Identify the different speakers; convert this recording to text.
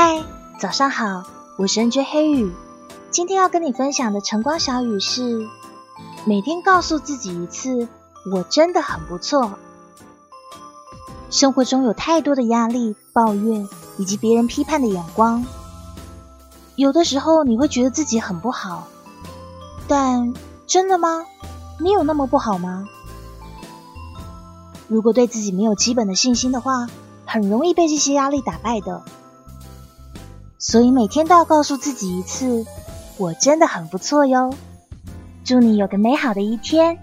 Speaker 1: 嗨早上好，我是 N J 黑羽。今天要跟你分享的晨光小语是：每天告诉自己一次，我真的很不错。生活中有太多的压力、抱怨以及别人批判的眼光，有的时候你会觉得自己很不好，但真的吗？你有那么不好吗？如果对自己没有基本的信心的话，很容易被这些压力打败的。所以每天都要告诉自己一次，我真的很不错哟。祝你有个美好的一天。